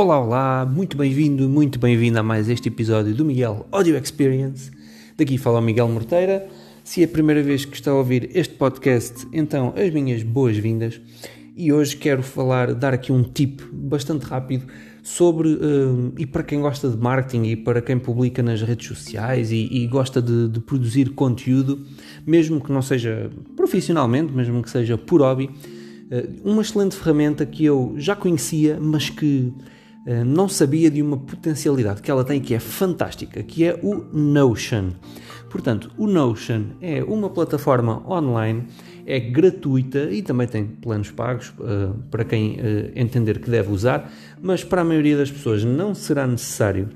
Olá, olá, muito bem-vindo, muito bem-vindo a mais este episódio do Miguel Audio Experience. Daqui fala o Miguel Morteira. Se é a primeira vez que está a ouvir este podcast, então as minhas boas-vindas. E hoje quero falar, dar aqui um tip bastante rápido sobre, uh, e para quem gosta de marketing e para quem publica nas redes sociais e, e gosta de, de, produzir conteúdo, mesmo que não seja profissionalmente, mesmo que seja por hobby, uh, uma excelente ferramenta que eu já conhecia, mas que não sabia de uma potencialidade que ela tem que é fantástica, que é o Notion. Portanto, o Notion é uma plataforma online, é gratuita e também tem planos pagos uh, para quem uh, entender que deve usar, mas para a maioria das pessoas não será necessário.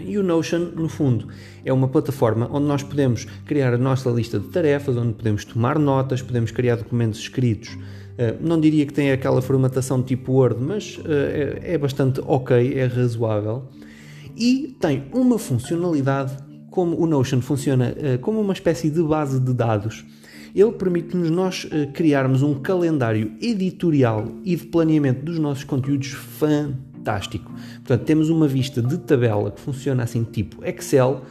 E o Notion, no fundo, é uma plataforma onde nós podemos criar a nossa lista de tarefas, onde podemos tomar notas, podemos criar documentos escritos eh, não diria que tem aquela formatação tipo Word, mas eh, é, é bastante ok, é razoável. E tem uma funcionalidade, como o Notion funciona eh, como uma espécie de base de dados. Ele permite-nos nós criarmos um calendário editorial e de planeamento dos nossos conteúdos fantástico. Portanto, temos uma vista de tabela que funciona assim tipo Excel,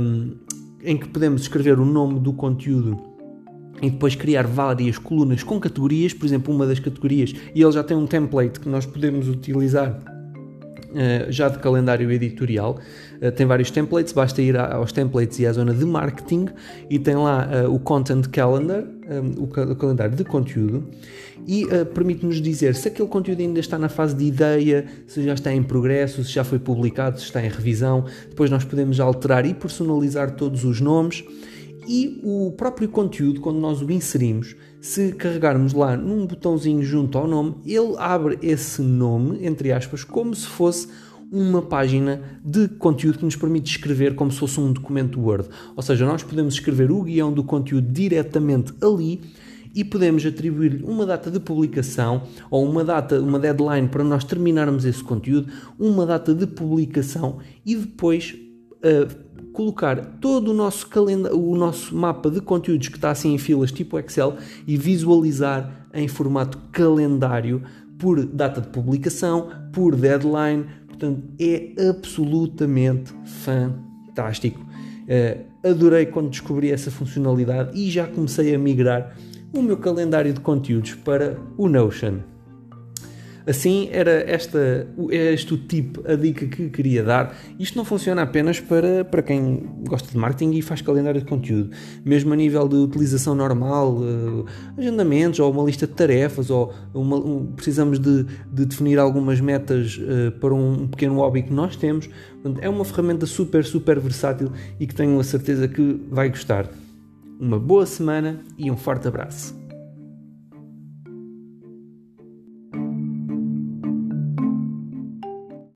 um, em que podemos escrever o nome do conteúdo e depois criar várias colunas com categorias, por exemplo, uma das categorias, e ele já tem um template que nós podemos utilizar Uh, já de calendário editorial. Uh, tem vários templates, basta ir aos templates e à zona de marketing e tem lá uh, o Content Calendar, um, o, o, calendário de conteúdo, e permite-nos dizer se aquele conteúdo ainda está na fase de ideia, se já está em progresso, se já foi publicado, se está em revisão. Depois nós podemos alterar e personalizar todos os nomes e o próprio conteúdo, quando nós o inserimos, se carregarmos lá num botãozinho junto ao nome, ele abre esse nome, entre aspas, como se fosse uma página de conteúdo que nos permite escrever como se fosse um documento Word. Ou seja, nós podemos escrever o guião do conteúdo diretamente ali e podemos atribuir-lhe uma data de publicação ou uma data, uma deadline para nós terminarmos esse conteúdo, uma data de publicação e depois uh, colocar todo o nosso o nosso mapa de conteúdos que está assim em filas tipo Excel e visualizar em formato calendário por data de publicação, por deadline. Portanto, é absolutamente fantástico. Uh, adorei quando descobri essa funcionalidade e já comecei a migrar o meu calendário de conteúdos para o Notion. Assim, era esta, este o tipo, a dica que queria dar. Isto não funciona apenas para, para quem gosta de marketing e faz calendário de conteúdo. Mesmo a nível de utilização normal, uh, agendamentos ou uma lista de tarefas, ou uma, um, precisamos de, de, definir algumas metas uh, para um, um pequeno hobby que nós temos. Portanto, é uma ferramenta super, super versátil e que tenho a certeza que vai gostar. Uma boa semana e um forte abraço.